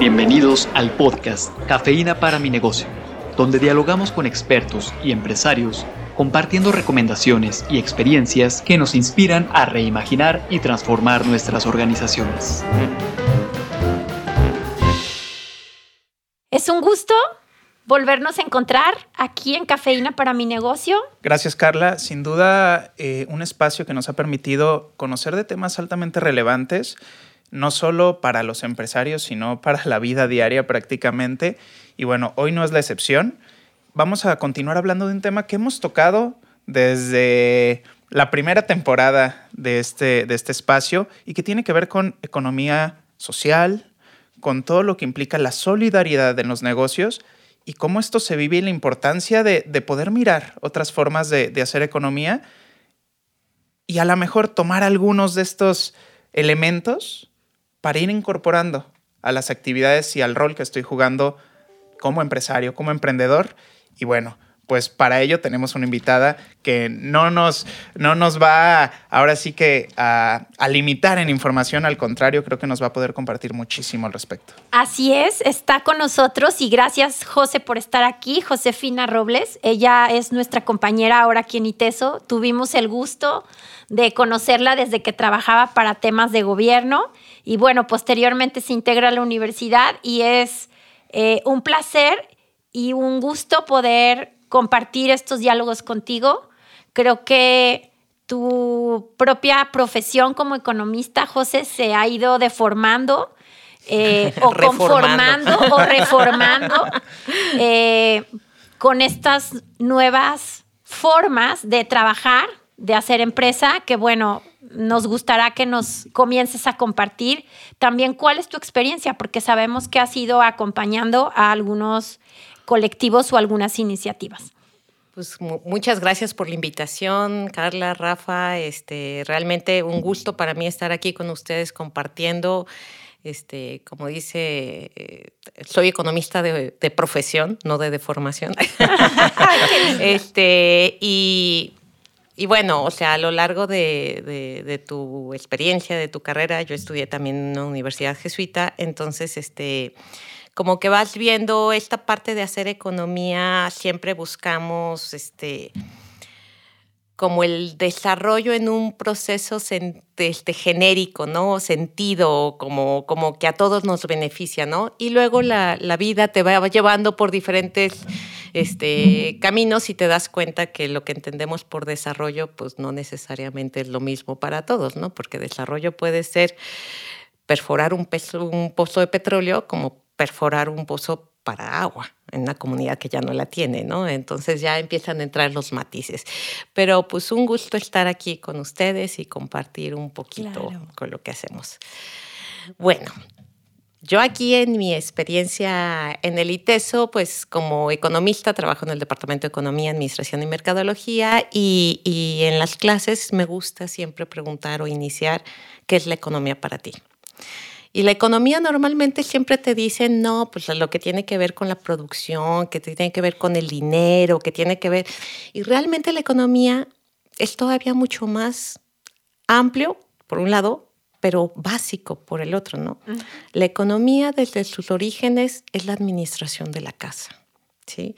Bienvenidos al podcast Cafeína para mi negocio, donde dialogamos con expertos y empresarios compartiendo recomendaciones y experiencias que nos inspiran a reimaginar y transformar nuestras organizaciones. Es un gusto volvernos a encontrar aquí en Cafeína para mi negocio. Gracias, Carla. Sin duda, eh, un espacio que nos ha permitido conocer de temas altamente relevantes, no solo para los empresarios, sino para la vida diaria prácticamente. Y bueno, hoy no es la excepción. Vamos a continuar hablando de un tema que hemos tocado desde la primera temporada de este, de este espacio y que tiene que ver con economía social, con todo lo que implica la solidaridad en los negocios y cómo esto se vive y la importancia de, poder mirar otras formas de, hacer economía y a lo mejor tomar algunos de estos elementos para ir incorporando a las actividades y al rol que estoy jugando como empresario, como emprendedor. Y bueno, pues para ello tenemos una invitada que no nos, no nos va ahora sí que a, limitar en información, al contrario, creo que nos va a poder compartir muchísimo al respecto. Así es, está con nosotros y gracias José por estar aquí, Josefina Robles, ella es nuestra compañera ahora aquí en ITESO, tuvimos el gusto de conocerla desde que trabajaba para temas de gobierno y bueno, posteriormente se integra a la universidad y es eh, un placer y un gusto poder compartir estos diálogos contigo. Creo que tu propia profesión como economista, José, se ha ido deformando. Eh, o conformando o reformando eh, con estas nuevas formas de trabajar, de hacer empresa, que bueno, nos gustará que nos comiences a compartir también cuál es tu experiencia, porque sabemos que has ido acompañando a algunos colectivos o algunas iniciativas. Pues muchas gracias por la invitación, Carla, Rafa. Este, realmente un gusto para mí estar aquí con ustedes compartiendo. Este, como dice, eh, soy economista de, profesión, no de, deformación. este, y, y, bueno, o sea, a lo largo de, tu experiencia, de tu carrera, yo estudié también en una universidad jesuita, entonces, este, como que vas viendo esta parte de hacer economía, siempre buscamos este como el desarrollo en un proceso este, genérico, ¿no? Sentido, como, como que a todos nos beneficia, ¿no? Y luego la vida te va llevando por diferentes este, caminos y te das cuenta que lo que entendemos por desarrollo, pues no necesariamente es lo mismo para todos, ¿no? Porque desarrollo puede ser perforar un, un pozo de petróleo como perforar un pozo para agua en una comunidad que ya no la tiene, ¿no? Entonces ya empiezan a entrar los matices. Pero pues un gusto estar aquí con ustedes y compartir un poquito con lo que hacemos. Bueno, yo aquí en mi experiencia en el ITESO, pues como economista trabajo en el Departamento de Economía, Administración y Mercadología y, en las clases me gusta siempre preguntar o iniciar qué es la economía para ti. Y la economía normalmente siempre te dicen, no, pues lo que tiene que ver con la producción, que tiene que ver con el dinero, que tiene que ver... Y realmente la economía es todavía mucho más amplio, por un lado, pero básico por el otro, ¿no? La economía desde sus orígenes es la administración de la casa, ¿sí?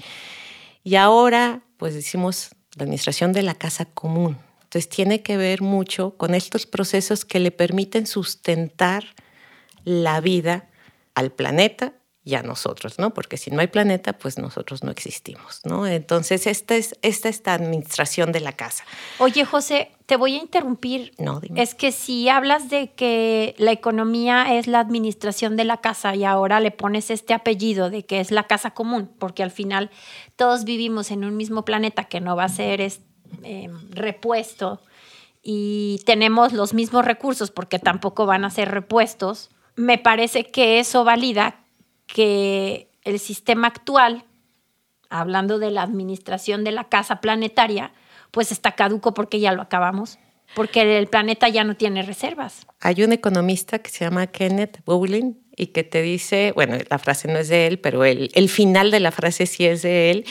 Y ahora, pues decimos la administración de la casa común. Entonces tiene que ver mucho con estos procesos que le permiten sustentar la vida al planeta y a nosotros, ¿no? Porque si no hay planeta, pues nosotros no existimos, ¿no? Entonces, esta es esta, esta administración de la casa. Oye, José, te voy a interrumpir. No, dime. Es que si hablas de que la economía es la administración de la casa y ahora le pones este apellido de que es la casa común, porque al final todos vivimos en un mismo planeta que no va a ser eh, repuesto y tenemos los mismos recursos porque tampoco van a ser repuestos me parece que eso valida que el sistema actual, hablando de la administración de la casa planetaria, pues está caduco porque ya lo acabamos, porque el planeta ya no tiene reservas. Hay un economista que se llama Kenneth Bowling y que te dice, bueno, la frase no es de él, pero el, el final de la frase sí es de él,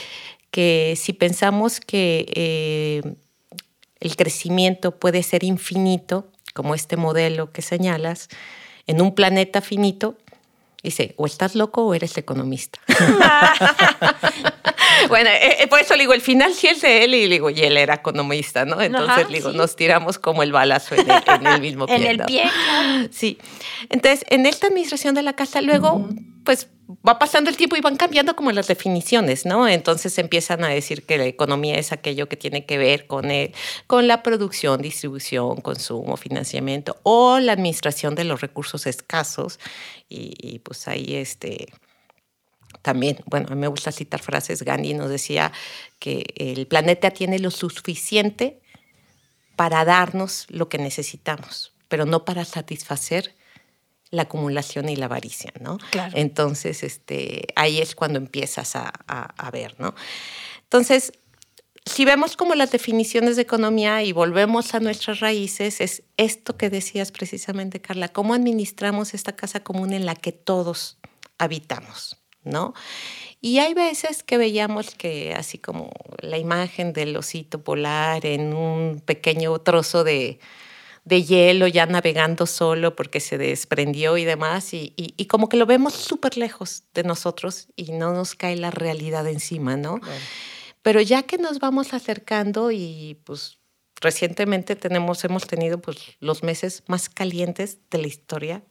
que si pensamos que eh, el crecimiento puede ser infinito, como este modelo que señalas, en un planeta finito, Dice, o estás loco o eres economista. bueno, eh, eh, por eso le digo, el final sí es de él y le digo, y él era economista, ¿no? Entonces le digo, nos tiramos como el balazo en el, mismo pie. en el pie. Sí. Entonces, en esta administración de la casa, luego, pues va pasando el tiempo y van cambiando como las definiciones, ¿no? Entonces empiezan a decir que la economía es aquello que tiene que ver con, el, con la producción, distribución, consumo, financiamiento o la administración de los recursos escasos. Y, pues ahí este, también, bueno, a mí me gusta citar frases, Gandhi nos decía que el planeta tiene lo suficiente para darnos lo que necesitamos, pero no para satisfacer la acumulación y la avaricia, ¿no? Claro. Entonces, este, ahí es cuando empiezas a, a, ver, ¿no? Entonces, si vemos como las definiciones de economía y volvemos a nuestras raíces, es esto que decías precisamente, Carla, cómo administramos esta casa común en la que todos habitamos, ¿no? Y hay veces que veíamos que así como la imagen del osito polar en un pequeño trozo de, de hielo ya navegando solo porque se desprendió y demás, y, y, como que lo vemos súper lejos de nosotros y no nos cae la realidad encima, ¿no? Pero ya que nos vamos acercando y pues recientemente tenemos, hemos tenido pues los meses más calientes de la historia.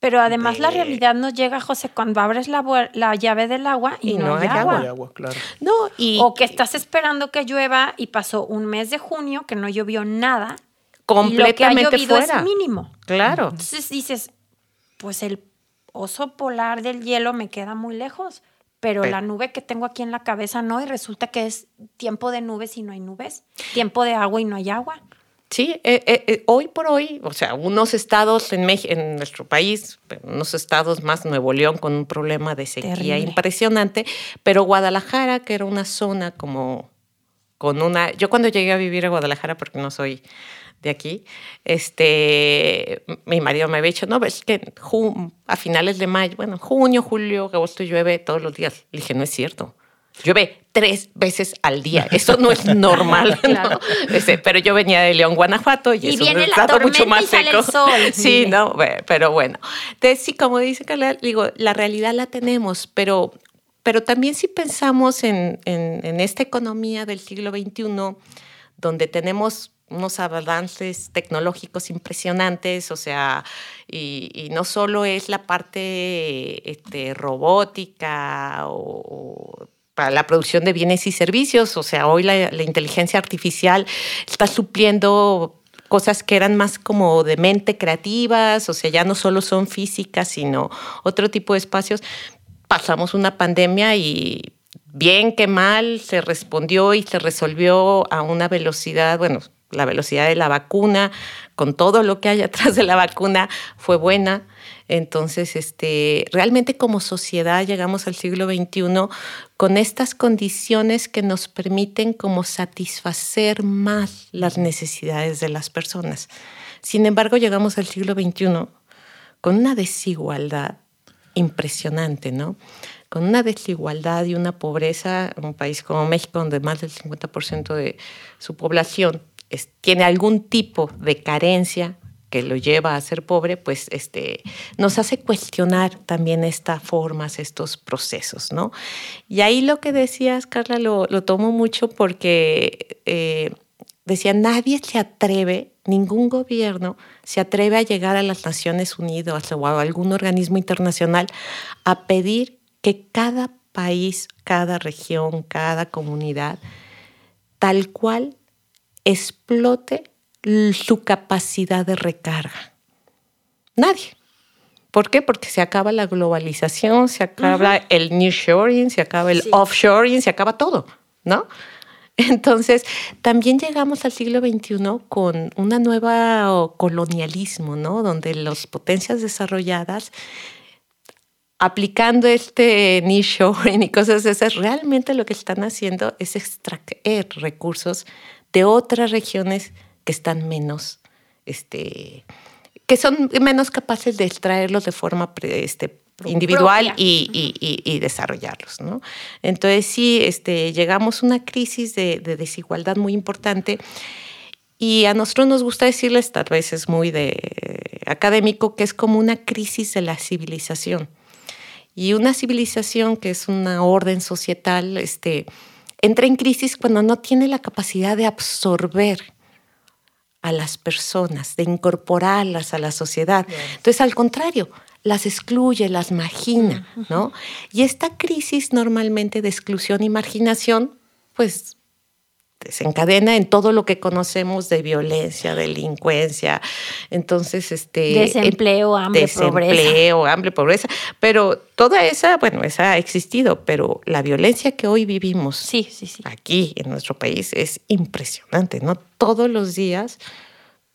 Pero además la realidad nos llega, José, cuando abres la, la llave del agua y, no, hay, agua. agua claro. No, y, o que estás esperando que llueva y pasó un mes de junio que no llovió nada completamente y lo que ha fuera. es mínimo. Claro. Entonces dices, pues el oso polar del hielo me queda muy lejos, pero, la nube que tengo aquí en la cabeza no, y resulta que es tiempo de nubes y no hay nubes, tiempo de agua y no hay agua. Sí, eh, eh, eh, hoy por hoy, o sea, unos estados en, en nuestro país, unos estados más Nuevo León con un problema de sequía impresionante, pero Guadalajara, que era una zona como con una... Yo cuando llegué a vivir a Guadalajara, porque no soy de aquí, este, mi marido me había dicho, no, es que a finales de mayo, bueno, junio, julio, agosto llueve todos los días. Le dije, no es cierto. Llueve tres veces al día. Eso no es normal. Este, pero yo venía de León, Guanajuato, y, es un estado mucho más seco. Sí, no, pero bueno. Entonces, sí, como dice Carla, digo, la realidad la tenemos, pero, pero también si pensamos en, en, en esta economía del siglo XXI, donde tenemos unos avances tecnológicos impresionantes, o sea, y, no solo es la parte este, robótica o, para la producción de bienes y servicios, o sea, hoy la, inteligencia artificial está supliendo cosas que eran más como de mente creativas, o sea, ya no solo son físicas, sino otro tipo de espacios. Pasamos una pandemia y bien que mal se respondió y se resolvió a una velocidad, bueno, la velocidad de la vacuna, con todo lo que hay atrás de la vacuna, fue buena. Entonces, este, realmente como sociedad llegamos al siglo XXI con estas condiciones que nos permiten como satisfacer más las necesidades de las personas. Sin embargo, llegamos al siglo XXI con una desigualdad impresionante, ¿no? Con una desigualdad y una pobreza en un país como México, donde más del 50% de su población tiene algún tipo de carencia que lo lleva a ser pobre, pues este, nos hace cuestionar también estas formas, estos procesos, ¿no? Y ahí lo que decías, Carla, lo, lo tomo mucho porque eh, decía, nadie se atreve, ningún gobierno se atreve a llegar a las Naciones Unidas o a algún organismo internacional a pedir que cada país, cada región, cada comunidad, tal cual explote su capacidad de recarga. Nadie. ¿Por qué? Porque se acaba la globalización, se acaba el nearshoring, se acaba el offshoring, se acaba todo, ¿no? Entonces, también llegamos al siglo XXI con una nueva colonialismo, ¿no? Donde las potencias desarrolladas, aplicando este nearshoring y cosas esas, realmente lo que están haciendo es extraer recursos de otras regiones que están menos, este, que son menos capaces de extraerlos de forma este, individual y, desarrollarlos. ¿no? Entonces sí, este, llegamos a una crisis de, desigualdad muy importante y a nosotros nos gusta decirles, tal vez es muy de académico, que es como una crisis de la civilización. Y una civilización que es una orden societal, este, entra en crisis cuando no tiene la capacidad de absorber a las personas, de incorporarlas a la sociedad. Entonces, al contrario, las excluye, las margina, ¿no? Y esta crisis normalmente de exclusión y marginación, pues desencadena en todo lo que conocemos de violencia, delincuencia, entonces este desempleo, hambre, desempleo, hambre, pobreza, pero toda esa, bueno, esa ha existido, pero la violencia que hoy vivimos sí, sí, sí. aquí en nuestro país es impresionante, ¿no? Todos los días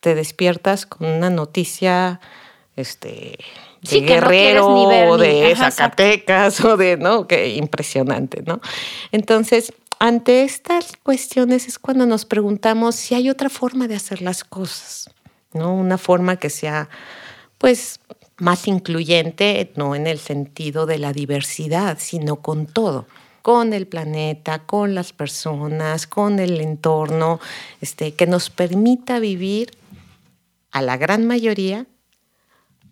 te despiertas con una noticia este de Guerrero o de Zacatecas o de, ¿no? Que impresionante, ¿no? Entonces, ante estas cuestiones es cuando nos preguntamos si hay otra forma de hacer las cosas, ¿no? Una forma que sea, pues, más incluyente, no en el sentido de la diversidad, sino con todo con el planeta, con las personas, con el entorno, este, que nos permita vivir a la gran mayoría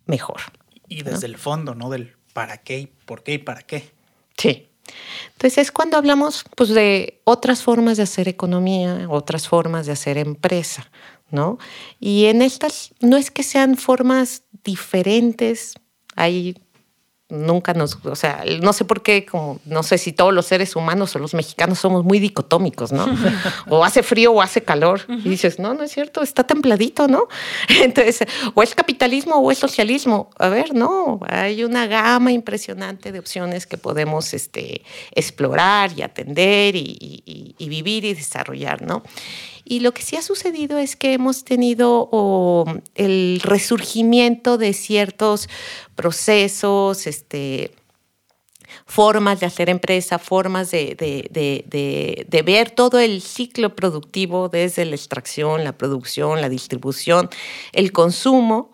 mejor. Y desde el fondo, ¿no? Del para qué y por qué y para qué. Sí. Entonces es cuando hablamos pues, de otras formas de hacer economía, otras formas de hacer empresa, ¿no? Y en estas no es que sean formas diferentes, hay nunca nos, o sea, no sé por qué, como, no sé si todos los seres humanos o los mexicanos somos muy dicotómicos, ¿no? o hace frío o hace calor. Y dices, no, no es cierto, está templadito, ¿no? Entonces, o es capitalismo o es socialismo. A ver, no, hay una gama impresionante de opciones que podemos este, explorar y atender y, y vivir y desarrollar, ¿no? Y lo que sí ha sucedido es que hemos tenido el resurgimiento de ciertos procesos, este, formas de hacer empresa, formas de, de, ver todo el ciclo productivo desde la extracción, la producción, la distribución, el consumo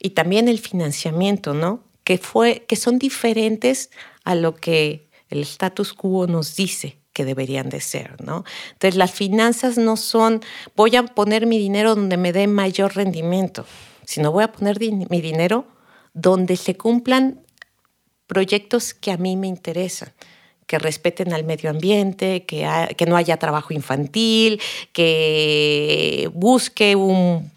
y también el financiamiento, ¿no? Que, fue, que son diferentes a lo que el status quo nos dice que deberían de ser, ¿no? Entonces las finanzas no son voy a poner mi dinero donde me dé mayor rendimiento, sino voy a poner mi dinero donde se cumplan proyectos que a mí me interesan que respeten al medio ambiente, que, que no haya trabajo infantil, que busque un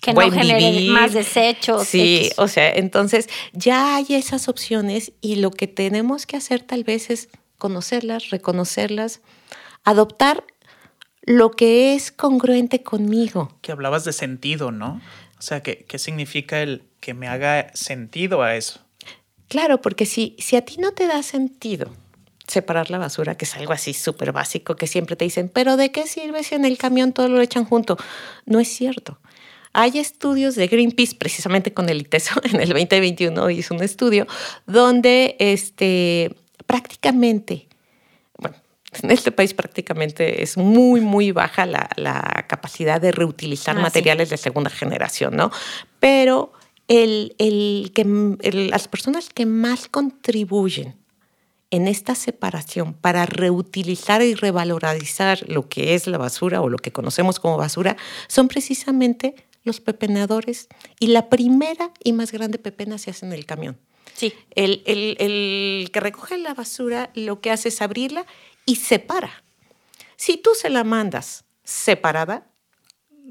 que no genere más desechos. Sí, o sea, entonces ya hay esas opciones y lo que tenemos que hacer tal vez es conocerlas, reconocerlas, adoptar lo que es congruente conmigo. Que hablabas de sentido, ¿no? O sea, ¿qué, qué significa el que me haga sentido a eso? Claro, porque si, si a ti no te da sentido separar la basura, que es algo así súper básico, que siempre te dicen, pero ¿de qué sirve si en el camión todo lo echan junto? No es cierto. Hay estudios de Greenpeace, precisamente con el ITESO, en el 2021 hizo un estudio donde este, prácticamente, bueno, en este país prácticamente es muy, muy baja la, capacidad de reutilizar ah, materiales de segunda generación, ¿no? Pero el, el que, las personas que más contribuyen en esta separación para reutilizar y revalorizar lo que es la basura o lo que conocemos como basura son precisamente los pepenadores y la primera y más grande pepena se hace en el camión. Sí. El, el, que recoge la basura lo que hace es abrirla y separa. Si tú se la mandas separada,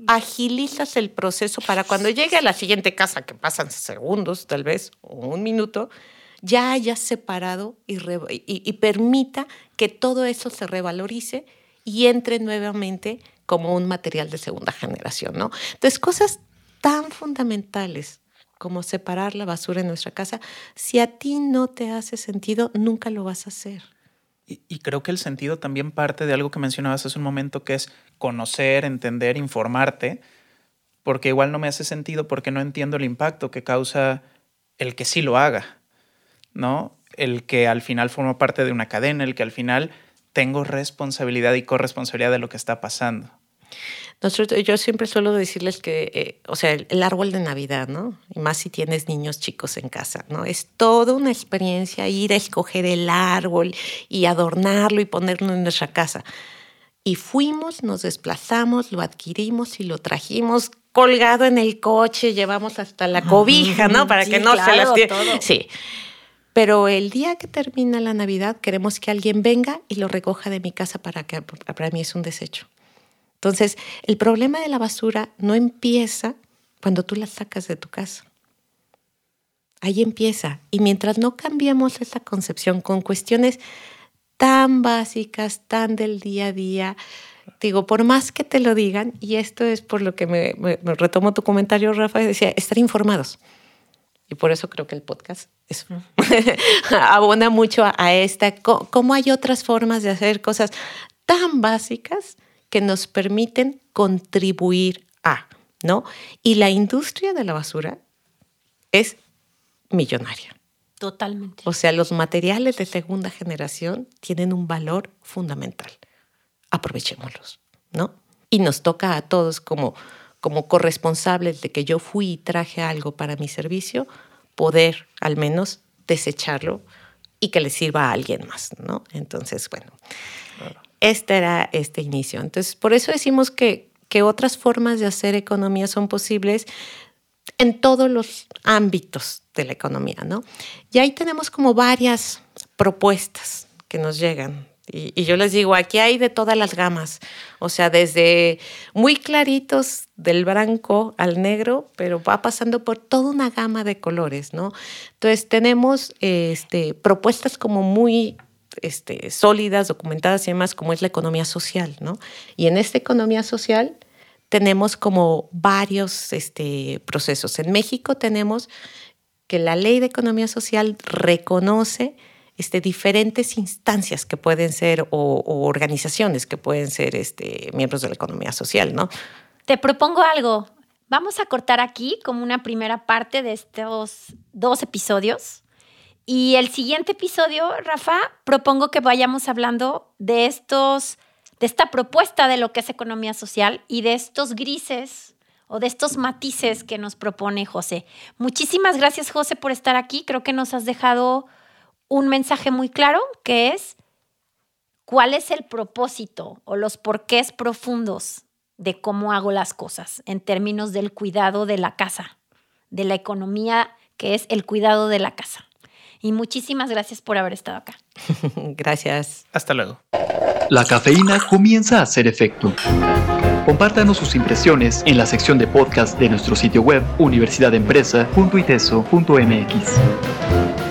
agilizas el proceso para cuando llegue a la siguiente casa, que pasan segundos tal vez, o un minuto, ya hayas separado y, y, permita que todo eso se revalorice y entre nuevamente como un material de segunda generación, ¿no? Entonces, cosas tan fundamentales como separar la basura en nuestra casa, si a ti no te hace sentido, nunca lo vas a hacer. Y, creo que el sentido también parte de algo que mencionabas hace un momento, que es conocer, entender, informarte, porque igual no me hace sentido porque no entiendo el impacto que causa el que sí lo haga, ¿no? El que al final forma parte de una cadena, el que al final tengo responsabilidad y corresponsabilidad de lo que está pasando yo siempre suelo decirles que, eh, o sea, el, árbol de Navidad, ¿no? Y más si tienes niños chicos en casa, ¿no? Es toda una experiencia ir a escoger el árbol y adornarlo y ponerlo en nuestra casa. Y fuimos, nos desplazamos, lo adquirimos y lo trajimos colgado en el coche, llevamos hasta la cobija, ¿no? Para que no se las... Sí. Pero el día que termina la Navidad queremos que alguien venga y lo recoja de mi casa para que para mí es un desecho. Entonces, el problema de la basura no empieza cuando tú la sacas de tu casa. Ahí empieza. Y mientras no cambiemos esa concepción con cuestiones tan básicas, tan del día a día, digo, por más que te lo digan, y esto es por lo que me, retomo tu comentario, Rafa, decía, estar informados. Y por eso creo que el podcast abona mucho a, esta, cómo hay otras formas de hacer cosas tan básicas que nos permiten contribuir a, ¿no? Y la industria de la basura es millonaria. Totalmente. O sea, los materiales de segunda generación tienen un valor fundamental. Aprovechémoslos, ¿no? Y nos toca a todos como, como corresponsables de que yo fui y traje algo para mi servicio, poder al menos desecharlo y que le sirva a alguien más, ¿no? Entonces, bueno, este era este inicio. Entonces, por eso decimos que, que otras formas de hacer economía son posibles en todos los ámbitos de la economía, ¿no? Y ahí tenemos como varias propuestas que nos llegan. Y, yo les digo, aquí hay de todas las gamas, o sea, desde muy claritos del blanco al negro, pero va pasando por toda una gama de colores, ¿no? Entonces tenemos este, propuestas como muy este, sólidas, documentadas y demás, como es la economía social, ¿no? Y en esta economía social tenemos como varios este, procesos. En México tenemos que la ley de economía social reconoce este, diferentes instancias que pueden ser o, organizaciones que pueden ser miembros de la economía social, ¿no? Te propongo algo. Vamos a cortar aquí como una primera parte de estos dos episodios. Y el siguiente episodio, Rafa, propongo que vayamos hablando de estos de esta propuesta de lo que es economía social y de estos grises o de estos matices que nos propone José. Muchísimas gracias, José, por estar aquí. Creo que nos has dejado un mensaje muy claro que es cuál es el propósito o los porqués profundos de cómo hago las cosas en términos del cuidado de la casa, de la economía que es el cuidado de la casa. Y muchísimas gracias por haber estado acá. gracias. Hasta luego. La cafeína comienza a hacer efecto. Compártanos sus impresiones en la sección de podcast de nuestro sitio web universidadempresa.iteso.mx.